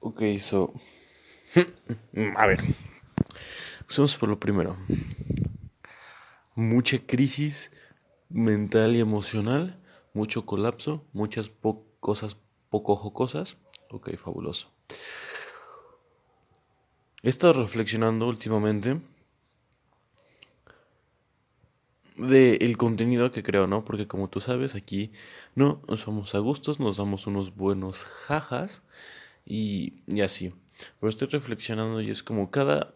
Ok, so. A ver. Empecemos por lo primero. Mucha crisis mental y emocional, mucho colapso, muchas cosas poco jocosas. Ok, fabuloso. He estado reflexionando últimamente de el contenido que creo, ¿no? Porque como tú sabes, aquí no somos a gustos, nos damos unos buenos jajas y, y así. Pero estoy reflexionando y es como cada,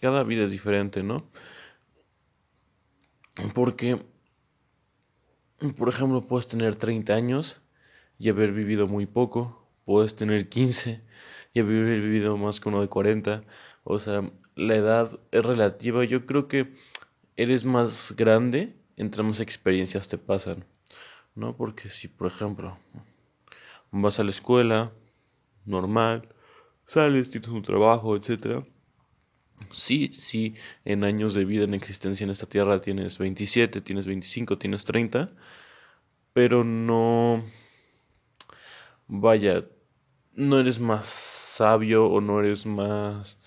cada vida es diferente, ¿no? Porque, por ejemplo, puedes tener 30 años y haber vivido muy poco, puedes tener 15 y haber vivido más que uno de 40. O sea, la edad es relativa. Yo creo que eres más grande entre más experiencias te pasan, ¿no? Porque si, por ejemplo, vas a la escuela, normal, sales, tienes un trabajo, etcétera. Sí, sí, en años de vida en existencia en esta tierra tienes 27, tienes 25, tienes 30, pero no, vaya, no eres más sabio o no eres más,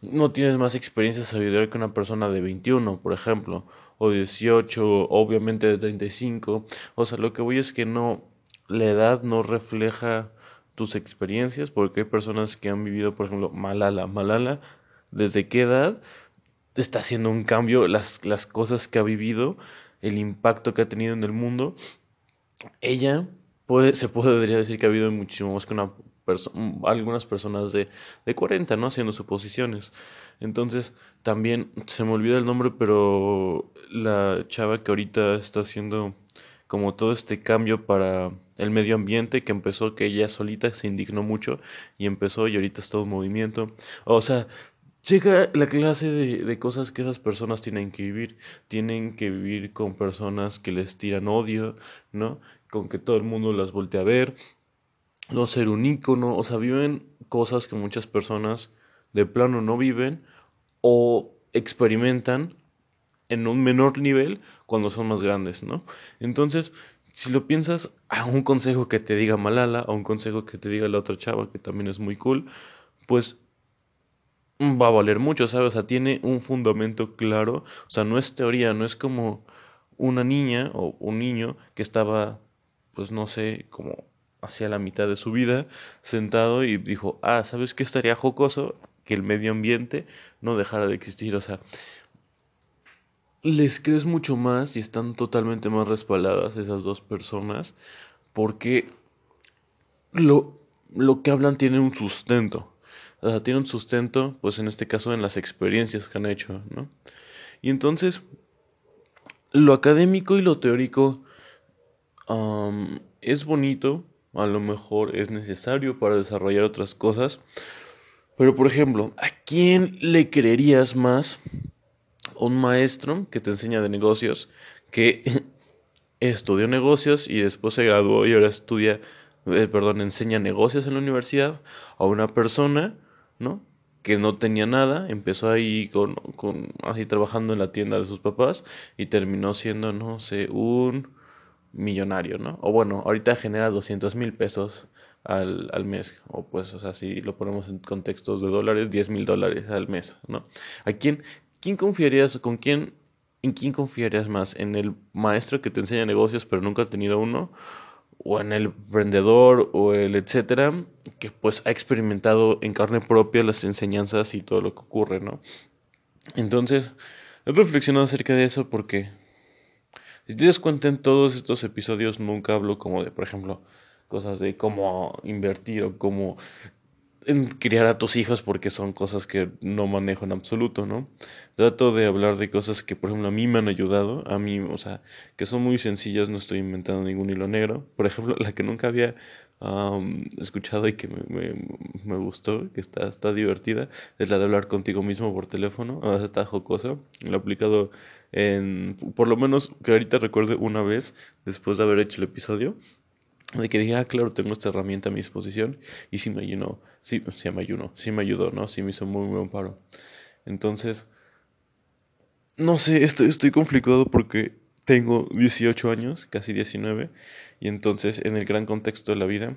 no tienes más experiencia sabiduría que una persona de 21, por ejemplo, o 18, obviamente de 35. O sea, lo que voy es que no, la edad no refleja tus experiencias, porque hay personas que han vivido, por ejemplo, Malala. Malala, ¿desde qué edad está haciendo un cambio? Las, las cosas que ha vivido, el impacto que ha tenido en el mundo. Ella puede, se podría decir que ha habido muchísimo más que una algunas personas de, de 40, ¿no? Haciendo suposiciones. Entonces, también se me olvida el nombre, pero la chava que ahorita está haciendo como todo este cambio para el medio ambiente que empezó que ella solita se indignó mucho y empezó y ahorita está en movimiento. O sea, llega la clase de, de cosas que esas personas tienen que vivir. Tienen que vivir con personas que les tiran odio, ¿no? Con que todo el mundo las voltea a ver. No ser un ícono, o sea, viven cosas que muchas personas de plano no viven o experimentan en un menor nivel cuando son más grandes, ¿no? Entonces, si lo piensas, a un consejo que te diga Malala, a un consejo que te diga la otra chava, que también es muy cool, pues va a valer mucho, ¿sabes? O sea, tiene un fundamento claro, o sea, no es teoría, no es como una niña o un niño que estaba, pues no sé, como hacia la mitad de su vida, sentado y dijo, ah, ¿sabes qué estaría jocoso? Que el medio ambiente no dejara de existir, o sea, les crees mucho más y están totalmente más respaldadas esas dos personas porque lo, lo que hablan tiene un sustento. O sea, tiene un sustento, pues en este caso en las experiencias que han hecho, ¿no? Y entonces, lo académico y lo teórico es bonito, a lo mejor es necesario para desarrollar otras cosas, pero por ejemplo, ¿a quién le creerías más? Un maestro que te enseña de negocios, que estudió negocios y después se graduó y ahora estudia, eh, perdón, enseña negocios en la universidad, a una persona, ¿no? que no tenía nada, empezó ahí con, con, así trabajando en la tienda de sus papás y terminó siendo, no sé, un millonario, ¿no? O bueno, ahorita genera 200 mil pesos al, al mes, o pues, o sea, si lo ponemos en contextos de dólares, 10 mil dólares al mes, ¿no? ¿A quién, ¿quién confiarías, con quién, en quién confiarías más? ¿En el maestro que te enseña negocios pero nunca ha tenido uno? ¿O en el emprendedor o el etcétera que pues ha experimentado en carne propia las enseñanzas y todo lo que ocurre, ¿no? Entonces, he reflexionado acerca de eso porque si te das cuenta en todos estos episodios nunca hablo como de, por ejemplo, cosas de cómo invertir o cómo en criar a tus hijos porque son cosas que no manejo en absoluto, ¿no? Trato de hablar de cosas que, por ejemplo, a mí me han ayudado, a mí, o sea, que son muy sencillas, no estoy inventando ningún hilo negro. Por ejemplo, la que nunca había escuchado y que me, gustó, que está, está divertida, es la de hablar contigo mismo por teléfono, o sea, está jocoso. Lo he aplicado en, por lo menos que ahorita recuerde una vez, después de haber hecho el episodio, de que dije, ah, claro, tengo esta herramienta a mi disposición y sí me ayudó, sí, sí me ayudó, sí me ayudó, ¿no? Sí me hizo muy, muy buen paro. Entonces, no sé, estoy, estoy conflictuado porque tengo 18 años, casi 19, y entonces en el gran contexto de la vida,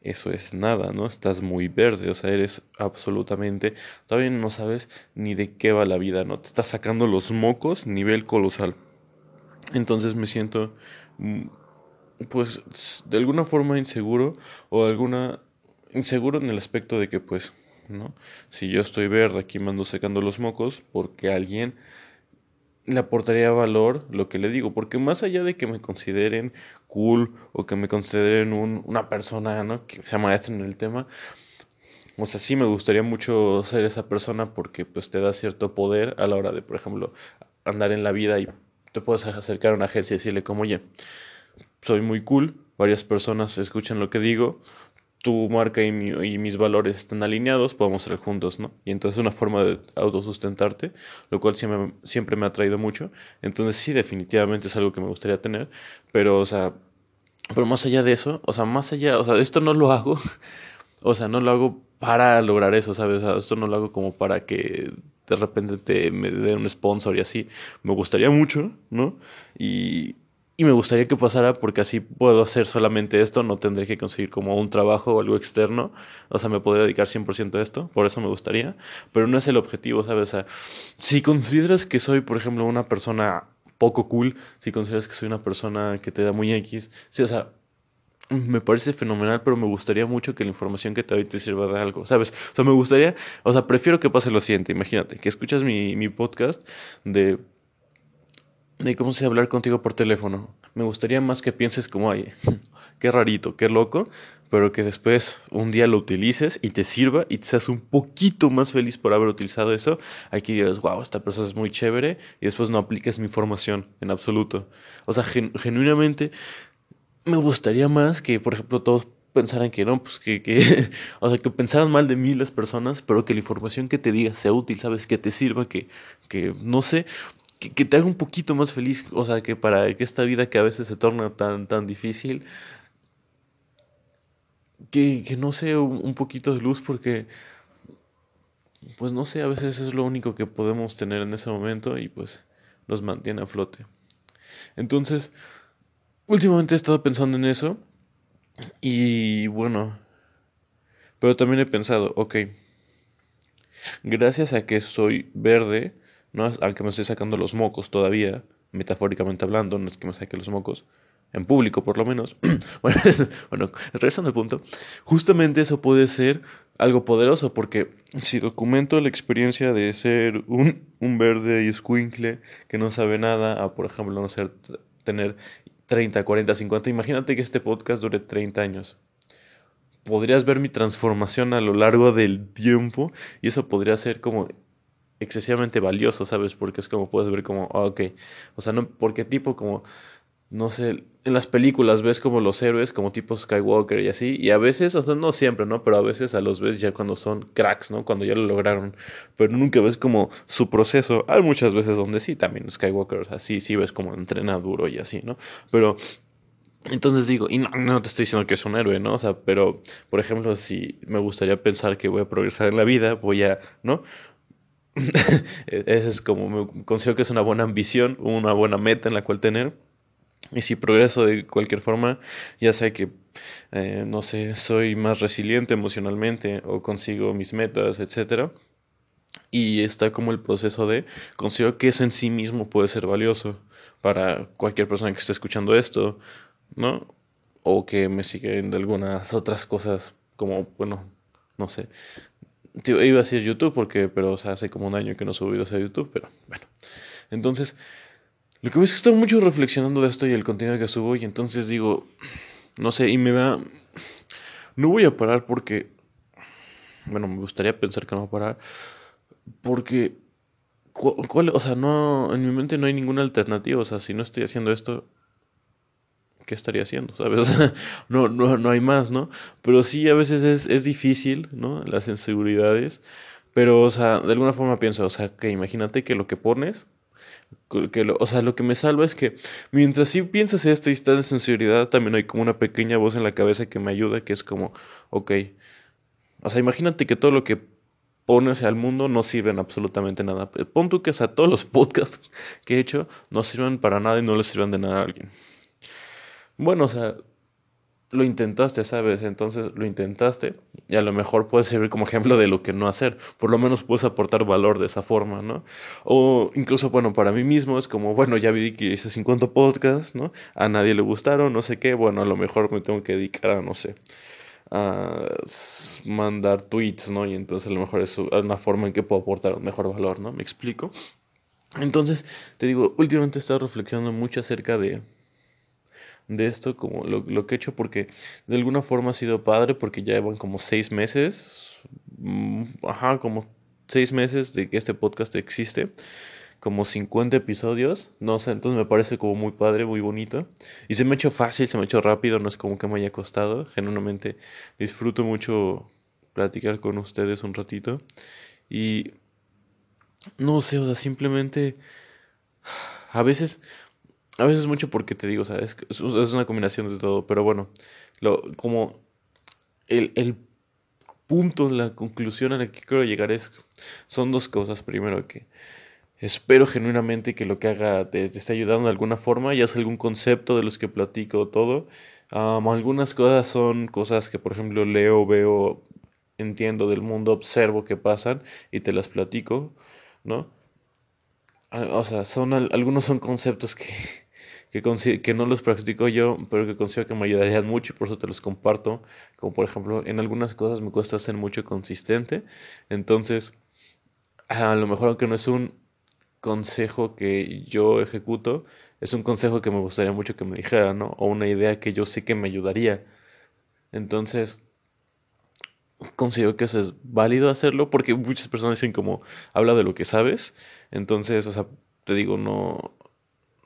eso es nada, ¿no? Estás muy verde, o sea, eres absolutamente, todavía no sabes ni de qué va la vida, ¿no? Te estás sacando los mocos nivel colosal. Entonces me siento, mm, pues, de alguna forma inseguro o alguna, inseguro en el aspecto de que, pues, ¿no? Si yo estoy verde aquí me ando sacando los mocos porque alguien le aportaría valor lo que le digo, porque más allá de que me consideren cool o que me consideren un, una persona ¿no? que sea maestra en el tema, o sea, sí me gustaría mucho ser esa persona porque pues te da cierto poder a la hora de, por ejemplo, andar en la vida y te puedes acercar a una agencia y decirle como, oye, soy muy cool, varias personas escuchan lo que digo, tu marca y, mis valores están alineados, podemos ser juntos, ¿no? Y entonces es una forma de autosustentarte, lo cual siempre, siempre me ha traído mucho. Entonces sí, definitivamente es algo que me gustaría tener, pero, o sea, pero más allá de eso, o sea, más allá, o sea, esto no lo hago, o sea, no lo hago para lograr eso, ¿sabes? O sea, esto no lo hago como para que de repente te me den un sponsor y así. Me gustaría mucho, ¿no? Y y me gustaría que pasara porque así puedo hacer solamente esto, no tendré que conseguir como un trabajo o algo externo, o sea, me podría dedicar 100% a esto, por eso me gustaría, pero no es el objetivo, ¿sabes? O sea, si consideras que soy, por ejemplo, una persona poco cool, si consideras que soy una persona que te da muy X, sí, o sea, me parece fenomenal, pero me gustaría mucho que la información que te doy te sirva de algo, ¿sabes? O sea, me gustaría, o sea, prefiero que pase lo siguiente, imagínate, que escuchas mi, mi podcast de de cómo se hablar contigo por teléfono. Me gustaría más que pienses como, ay, qué rarito, qué loco, pero que después un día lo utilices y te sirva y te seas un poquito más feliz por haber utilizado eso. Aquí digas, wow, esta persona es muy chévere y después no apliques mi información en absoluto. O sea, genuinamente me gustaría más que, por ejemplo, todos pensaran que no, pues que, que, o sea, que pensaran mal de mí las personas, pero que la información que te diga sea útil, sabes, que te sirva, que, que no sé, que, te haga un poquito más feliz, o sea, que para que esta vida que a veces se torna tan, tan difícil, que, que no sea un, poquito de luz porque, pues no sé, a veces es lo único que podemos tener en ese momento y pues nos mantiene a flote. Entonces, últimamente he estado pensando en eso y bueno, pero también he pensado, ok, gracias a que soy verde, no al que me estoy sacando los mocos todavía, metafóricamente hablando, no es que me saque los mocos, en público por lo menos. bueno, bueno, regresando al punto, justamente eso puede ser algo poderoso, porque si documento la experiencia de ser un, un verde y escuincle que no sabe nada, a por ejemplo no ser tener 30, 40, 50, imagínate que este podcast dure 30 años. Podrías ver mi transformación a lo largo del tiempo y eso podría ser como excesivamente valioso, ¿sabes? Porque es como puedes ver como, ah, ok, o sea, no, porque tipo como, no sé, en las películas ves como los héroes, como tipo Skywalker y así, y a veces, o sea, no siempre, ¿no? Pero a veces a los ves ya cuando son cracks, ¿no? Cuando ya lo lograron, pero nunca ves como su proceso. Hay muchas veces donde sí, también Skywalker, o sea, sí, sí ves como entrena duro y así, ¿no? Pero entonces digo, y no, no, te estoy diciendo que es un héroe, ¿no? O sea, pero, por ejemplo, si me gustaría pensar que voy a progresar en la vida, voy a, ¿no? Esa es como, me considero que es una buena ambición, una buena meta en la cual tener. Y si progreso de cualquier forma, ya sé que, eh, no sé, soy más resiliente emocionalmente o consigo mis metas, etcétera. Y está como el proceso de, considero que eso en sí mismo puede ser valioso para cualquier persona que esté escuchando esto, ¿no? O que me siguen de algunas otras cosas, como, bueno, no sé, iba a decir YouTube porque, pero, o sea, hace como un año que no subo videos a YouTube, pero bueno. Entonces, lo que ves es que estoy mucho reflexionando de esto y el contenido que subo y entonces digo, no sé, y me da... No voy a parar porque... Bueno, me gustaría pensar que no voy a parar porque... ¿Cuál, o sea, no, en mi mente no hay ninguna alternativa, o sea, si no estoy haciendo esto, ¿qué estaría haciendo? ¿Sabes? no, no, no hay más, ¿no? Pero sí, a veces es, es difícil, ¿no? Las inseguridades. Pero, o sea, de alguna forma pienso, o sea, que imagínate que lo que pones, que lo, o sea, lo que me salva es que mientras sí piensas esto y estás en sinceridad, también hay como una pequeña voz en la cabeza que me ayuda, que es como, ok, o sea, imagínate que todo lo que pones al mundo no sirven absolutamente nada. Pon tú que, o sea, todos los podcasts que he hecho no sirven para nada y no les sirven de nada a alguien. Bueno, o sea, lo intentaste, ¿sabes? Entonces lo intentaste y a lo mejor puede servir como ejemplo de lo que no hacer. Por lo menos puedes aportar valor de esa forma, ¿no? O incluso, bueno, para mí mismo es como, bueno, ya vi que hice 50 podcasts, ¿no? A nadie le gustaron, no sé qué, bueno, a lo mejor me tengo que dedicar a, no sé, a mandar tweets, ¿no? Y entonces a lo mejor es una forma en que puedo aportar mejor valor, ¿no? ¿Me explico? Entonces, te digo, últimamente he estado reflexionando mucho acerca de de esto, como lo, lo, que he hecho, porque de alguna forma ha sido padre, porque ya llevan como seis meses, mm, ajá, como seis meses de que este podcast existe, como 50 episodios, no sé, entonces me parece como muy padre, muy bonito, y se me ha hecho fácil, se me ha hecho rápido, no es como que me haya costado, genuinamente disfruto mucho platicar con ustedes un ratito, y no sé, o sea, simplemente a veces a veces mucho porque te digo, ¿sabes? Es, es una combinación de todo, pero bueno, lo, como el, el punto, la conclusión a la que quiero llegar es, son dos cosas. Primero, que espero genuinamente que lo que haga te, esté ayudando de alguna forma, ya sea algún concepto de los que platico todo. algunas cosas son cosas que, por ejemplo, leo, veo, entiendo del mundo, observo que pasan y te las platico, ¿no? O sea, son algunos son conceptos que que, que no los practico yo, pero que considero que me ayudarían mucho y por eso te los comparto. Como por ejemplo, en algunas cosas me cuesta ser mucho consistente. Entonces, a lo mejor aunque no es un consejo que yo ejecuto, es un consejo que me gustaría mucho que me dijera, ¿no? O una idea que yo sé que me ayudaría. Entonces, considero que eso es válido hacerlo porque muchas personas dicen como habla de lo que sabes. Entonces, o sea, te digo, no,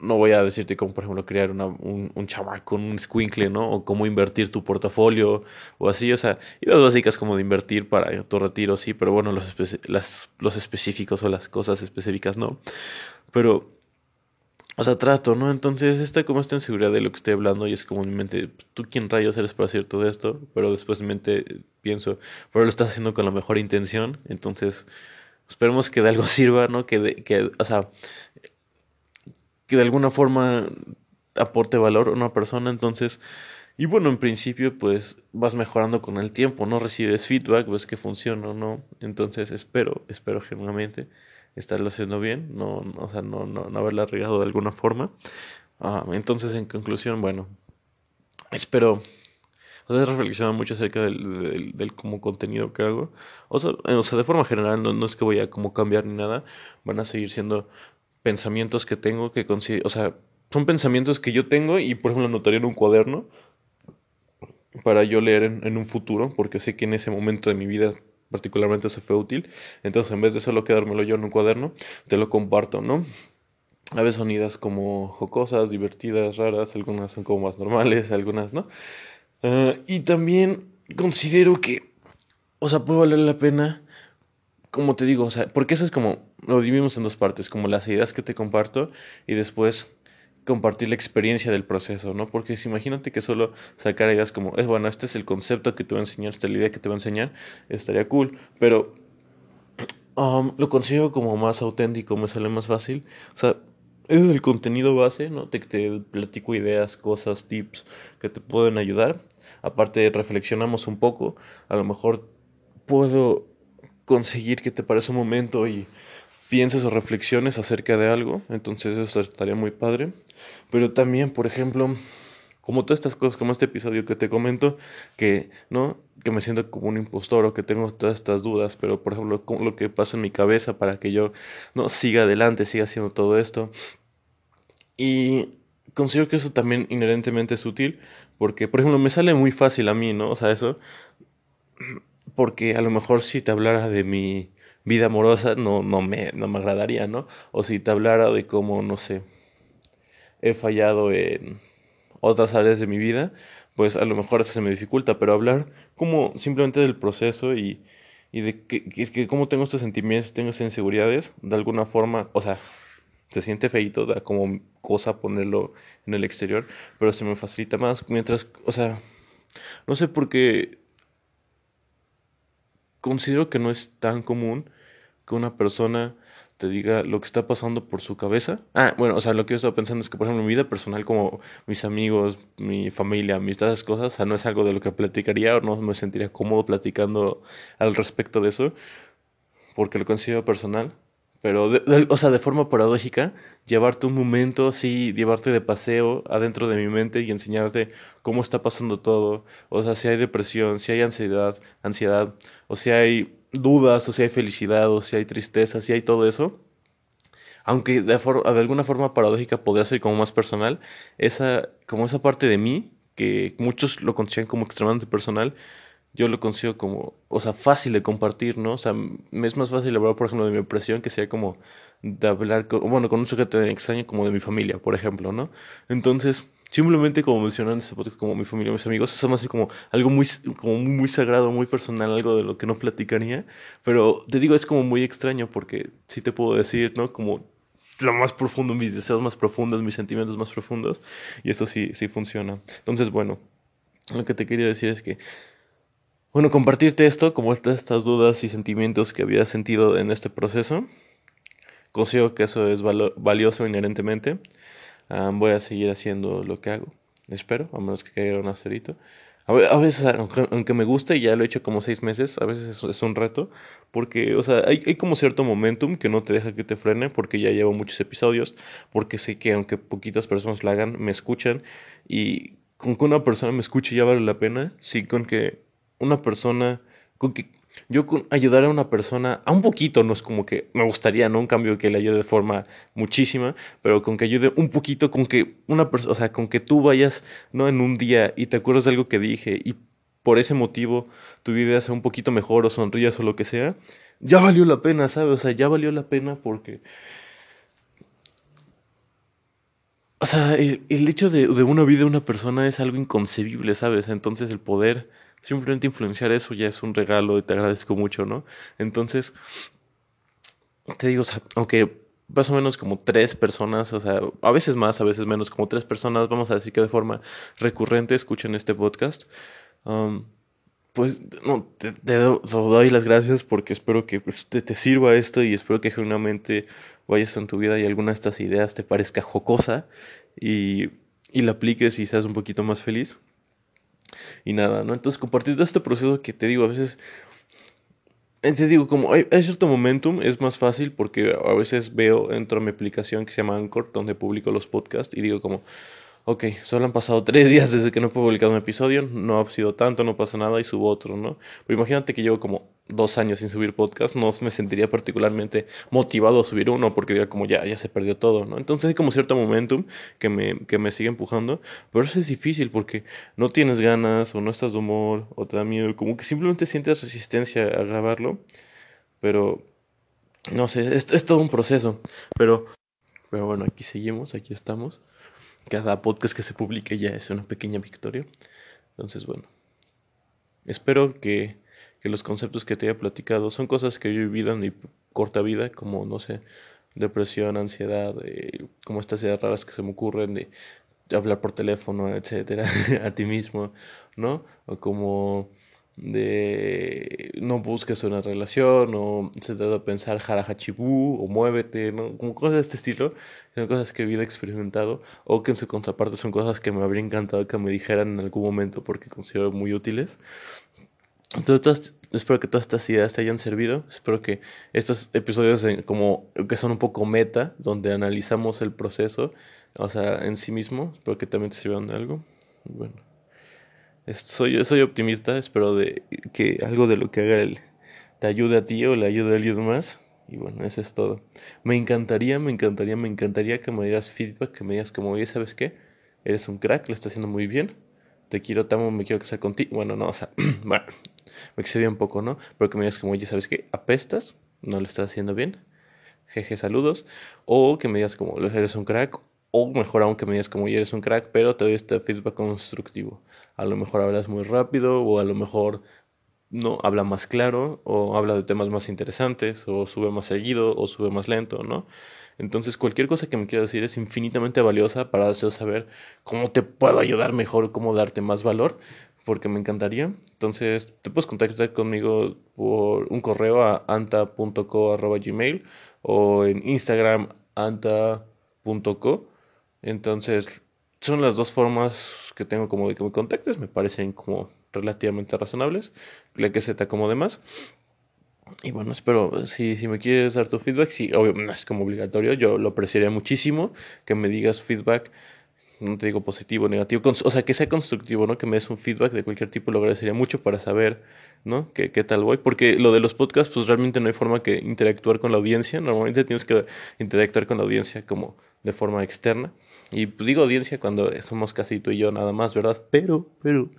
no voy a decirte cómo, por ejemplo, crear una, un, un con un squinkle, ¿no? O cómo invertir tu portafolio o así, o sea, ideas básicas como de invertir para tu retiro, sí, pero bueno, los, las, los específicos o las cosas específicas no. Pero, o sea, trato, ¿no? Entonces, esta como está en seguridad de lo que estoy hablando y es como en mi mente, ¿tú quién rayos eres para hacer todo esto? Pero después en mi mente pienso, pero lo estás haciendo con la mejor intención, entonces esperemos que de algo sirva, ¿no? Que, de, que o sea, que de alguna forma aporte valor a una persona, entonces, y bueno, en principio pues vas mejorando con el tiempo, ¿no? Recibes feedback, ves que funciona o no, entonces espero, espero genuinamente estarlo haciendo bien, no, o sea, no, no, no haberla regado de alguna forma. Ah, entonces, en conclusión, bueno, espero o sea, he reflexionado mucho acerca del, del, como contenido que hago. O sea, o sea de forma general, no, no, es que voy a como cambiar ni nada. Van a seguir siendo pensamientos que tengo que considero, o sea, son pensamientos que yo tengo y por ejemplo anotaría en un cuaderno para yo leer en, un futuro, porque sé que en ese momento de mi vida particularmente eso fue útil. Entonces, en vez de solo quedármelo yo en un cuaderno, te lo comparto, ¿no? A veces son ideas como jocosas, divertidas, raras, algunas son como más normales, algunas no. Ah, y también considero que, o sea, puede valer la pena como te digo, o sea, porque eso es como, lo dividimos en dos partes, como las ideas que te comparto y después compartir la experiencia del proceso, ¿no? Porque si imagínate que solo sacar ideas como, es bueno, este es el concepto que te voy a enseñar, esta es la idea que te voy a enseñar, estaría cool, pero um, lo consigo como más auténtico, me sale más fácil, o sea, es el contenido base, ¿no? Te, te platico ideas, cosas, tips que te pueden ayudar, aparte reflexionamos un poco, a lo mejor puedo conseguir que te parezca un momento y pienses o reflexiones acerca de algo, entonces eso estaría muy padre. Pero también, por ejemplo, como todas estas cosas, como este episodio que te comento, que, ¿no? Que me siento como un impostor o que tengo todas estas dudas, pero por ejemplo, lo que pasa en mi cabeza para que yo, ¿no? Siga adelante, siga haciendo todo esto. Y considero que eso también inherentemente es útil, porque, por ejemplo, me sale muy fácil a mí, ¿no? O sea, eso porque a lo mejor si te hablara de mi vida amorosa no, no, me, no me agradaría, ¿no? O si te hablara de cómo, no sé, he fallado en otras áreas de mi vida, pues a lo mejor eso se me dificulta, pero hablar como simplemente del proceso y, y de que, que, cómo tengo estos sentimientos, tengo estas inseguridades, de alguna forma, o sea, se siente feito, da como cosa ponerlo en el exterior, pero se me facilita más, mientras, o sea, no sé por qué considero que no es tan común que una persona te diga lo que está pasando por su cabeza. Ah, bueno, o sea, lo que yo estaba pensando es que, por ejemplo, mi vida personal, como mis amigos, mi familia, mis todas cosas, o sea, no es algo de lo que platicaría o no me sentiría cómodo platicando al respecto de eso, porque lo considero personal. Pero, o sea, de forma paradójica, llevarte un momento así, llevarte de paseo adentro de mi mente y enseñarte cómo está pasando todo. O sea, si hay depresión, si hay ansiedad, ansiedad, o si hay dudas, o si hay felicidad, o si hay tristeza, si hay todo eso. Aunque de, de alguna forma paradójica podría ser como más personal, esa, como esa parte de mí, que muchos lo consideran como extremadamente personal, yo lo consigo como, o sea, fácil de compartir, ¿no? O sea, me es más fácil hablar, por ejemplo, de mi depresión que sea como de hablar, con, bueno, con un sujeto extraño como de mi familia, por ejemplo, ¿no? Entonces, simplemente como mencionando ese podcast como mi familia, mis amigos, eso más como algo muy, como muy sagrado, muy personal, algo de lo que no platicaría, pero te digo, es como muy extraño porque sí te puedo decir, ¿no? Como lo más profundo, mis deseos más profundos, mis sentimientos más profundos, y eso sí, sí funciona. Entonces, bueno, lo que te quería decir es que bueno, compartirte esto, como estas dudas y sentimientos que había sentido en este proceso. Considero que eso es valioso inherentemente. Voy a seguir haciendo lo que hago. Espero, a menos que caiga un acerito. A veces, aunque, me guste, ya lo he hecho como seis meses, a veces es, un reto, porque, o sea, hay, hay, como cierto momentum que no te deja que te frene, porque ya llevo muchos episodios, porque sé que aunque poquitas personas lo hagan, me escuchan, y con que una persona me escuche ya vale la pena, sí, con que una persona, con que yo con ayudar a una persona, a un poquito, no es como que me gustaría, ¿no? Un cambio que le ayude de forma muchísima, pero con que ayude un poquito, con que una persona, o sea, con que tú vayas, ¿no? En un día y te acuerdas de algo que dije y por ese motivo tu vida sea un poquito mejor o sonrías o lo que sea, ya valió la pena, ¿sabes? O sea, ya valió la pena porque... O sea, el, el hecho de, de una vida de una persona es algo inconcebible, ¿sabes? Entonces el poder simplemente influenciar eso ya es un regalo y te agradezco mucho, ¿no? Entonces, te digo, aunque más o menos como tres personas, o sea, a veces más, a veces menos, como tres personas, vamos a decir que de forma recurrente escuchen este podcast. Um, pues no, te, doy las gracias porque espero que pues, te, te, sirva esto y espero que genuinamente vayas en tu vida y alguna de estas ideas te parezca jocosa y, y la apliques y seas un poquito más feliz y nada, ¿no? Entonces, compartir este proceso que te digo, a veces, te digo, como hay, hay, cierto momentum, es más fácil porque a veces veo, entro a mi aplicación que se llama Anchor, donde publico los podcasts y digo como, ok, solo han pasado tres días desde que no he publicado un episodio, no ha sido tanto, no pasa nada y subo otro, ¿no? Pero imagínate que llevo como dos años sin subir podcast, no me sentiría particularmente motivado a subir uno porque diría como ya, se perdió todo, ¿no? Entonces hay como cierto momentum que me, que me sigue empujando, pero eso es difícil porque no tienes ganas o no estás de humor o te da miedo, como que simplemente sientes resistencia a grabarlo, pero no sé, es, es todo un proceso, pero, pero bueno, aquí seguimos, aquí estamos cada podcast que se publique ya es una pequeña victoria. Entonces, bueno, espero que, que los conceptos que te haya platicado son cosas que yo he vivido en mi corta vida, como, no sé, depresión, ansiedad, eh, como estas ideas raras que se me ocurren de, de hablar por teléfono, etcétera, a ti mismo, ¿no? O como de no busques una relación o se trata de pensar jarajachibú o muévete, ¿no? Como cosas de este estilo, son cosas que vivido experimentado o que en su contraparte son cosas que me habría encantado que me dijeran en algún momento porque considero muy útiles. Entonces, espero que todas estas ideas te hayan servido. Espero que estos episodios como que son un poco meta, donde analizamos el proceso, o sea, en sí mismo, espero que también te sirvan de algo. Bueno soy, soy optimista, espero de que algo de lo que haga él te ayude a ti o le ayude a alguien más. Y bueno, eso es todo. Me encantaría, me encantaría, me encantaría que me dieras feedback, que me digas como, oye, ¿sabes qué? Eres un crack, lo estás haciendo muy bien. Te quiero, te amo, me quiero casar contigo. Bueno, no, o sea, bueno, me excedí un poco, ¿no? Pero que me digas como, oye, ¿sabes qué? Apestas, no lo estás haciendo bien. Jeje, saludos. O que me digas como, eres un crack. O mejor aún que me digas como, eres un crack, pero te doy este feedback constructivo a lo mejor hablas muy rápido o a lo mejor no habla más claro o habla de temas más interesantes o sube más seguido o sube más lento, ¿no? Entonces cualquier cosa que me quieras decir es infinitamente valiosa para hacer saber cómo te puedo ayudar mejor, cómo darte más valor. porque me encantaría. Entonces, te puedes contactar conmigo por un correo a anta.co.gmail o en Instagram anta.co. Entonces, son las dos formas que tengo como de que me contactes, me parecen como relativamente razonables, la que se te acomode más. Y bueno, espero, si, si me quieres dar tu feedback, sí, obviamente no es como obligatorio, yo lo apreciaría muchísimo que me digas feedback no te digo positivo, negativo, o sea, que sea constructivo, ¿no? Que me des un feedback de cualquier tipo, lo agradecería mucho para saber, ¿no? ¿Qué, qué tal voy? Porque lo de los podcasts, pues realmente no hay forma que interactuar con la audiencia, normalmente tienes que interactuar con la audiencia como de forma externa. Y digo audiencia cuando somos casi tú y yo nada más, ¿verdad? Pero, pero,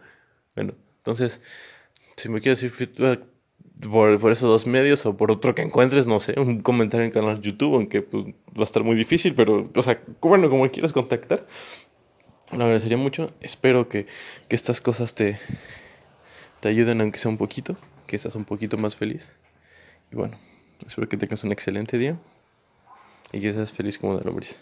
bueno, entonces, si me quieres decir feedback por, por, esos dos medios o por otro que encuentres, no sé, un comentario en canal YouTube, aunque pues, va a estar muy difícil, pero, o sea, bueno, como quieras contactar, lo agradecería mucho. Espero que, que estas cosas te, te ayuden, aunque sea un poquito, que seas un poquito más feliz. Y bueno, espero que tengas un excelente día y que seas feliz como de lombriz.